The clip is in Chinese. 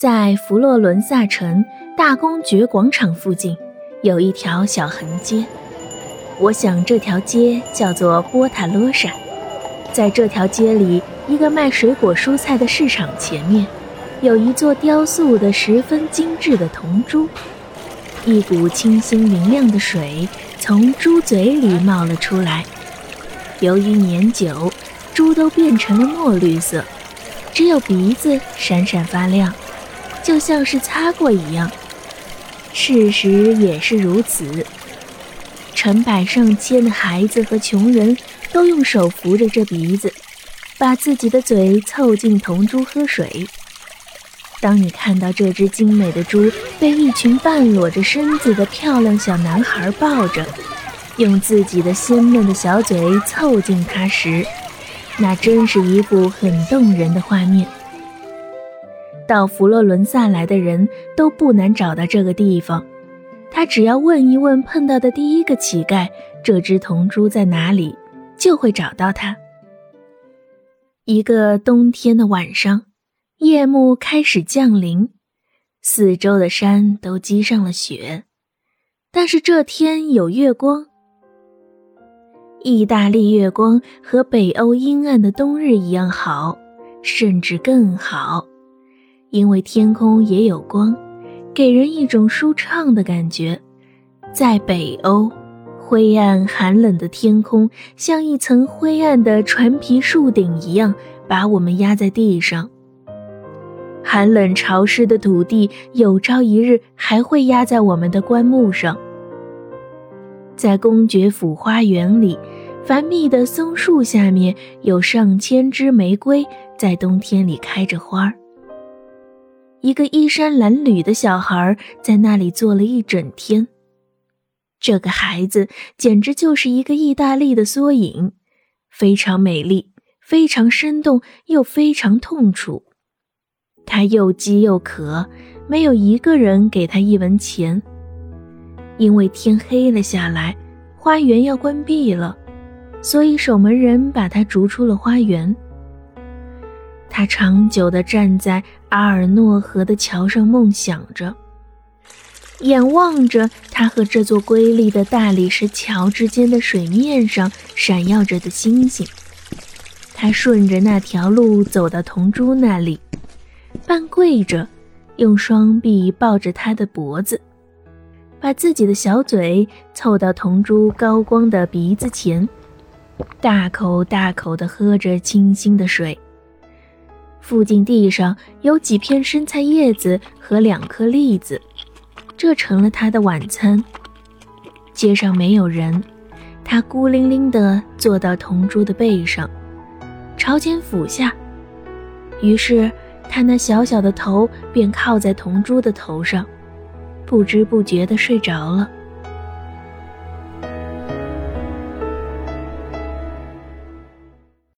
在佛罗伦萨城大公爵广场附近，有一条小横街。我想这条街叫做波塔罗莎。在这条街里，一个卖水果蔬菜的市场前面，有一座雕塑的十分精致的铜猪。一股清新明亮的水从猪嘴里冒了出来。由于年久，猪都变成了墨绿色，只有鼻子闪闪发亮。就像是擦过一样，事实也是如此。成百上千的孩子和穷人都用手扶着这鼻子，把自己的嘴凑近铜珠喝水。当你看到这只精美的猪被一群半裸着身子的漂亮小男孩抱着，用自己的鲜嫩的小嘴凑近它时，那真是一幅很动人的画面。到佛罗伦萨来的人都不难找到这个地方，他只要问一问碰到的第一个乞丐，这只铜珠在哪里，就会找到它。一个冬天的晚上，夜幕开始降临，四周的山都积上了雪，但是这天有月光。意大利月光和北欧阴暗的冬日一样好，甚至更好。因为天空也有光，给人一种舒畅的感觉。在北欧，灰暗寒冷的天空像一层灰暗的船皮树顶一样，把我们压在地上。寒冷潮湿的土地有朝一日还会压在我们的棺木上。在公爵府花园里，繁密的松树下面有上千枝玫瑰，在冬天里开着花儿。一个衣衫褴褛的小孩在那里坐了一整天。这个孩子简直就是一个意大利的缩影，非常美丽，非常生动，又非常痛楚。他又饥又渴，没有一个人给他一文钱。因为天黑了下来，花园要关闭了，所以守门人把他逐出了花园。他长久地站在阿尔诺河的桥上，梦想着，眼望着他和这座瑰丽的大理石桥之间的水面上闪耀着的星星。他顺着那条路走到铜珠那里，半跪着，用双臂抱着他的脖子，把自己的小嘴凑到铜珠高光的鼻子前，大口大口地喝着清新的水。附近地上有几片生菜叶子和两颗栗子，这成了他的晚餐。街上没有人，他孤零零地坐到铜珠的背上，朝前俯下，于是他那小小的头便靠在铜珠的头上，不知不觉地睡着了。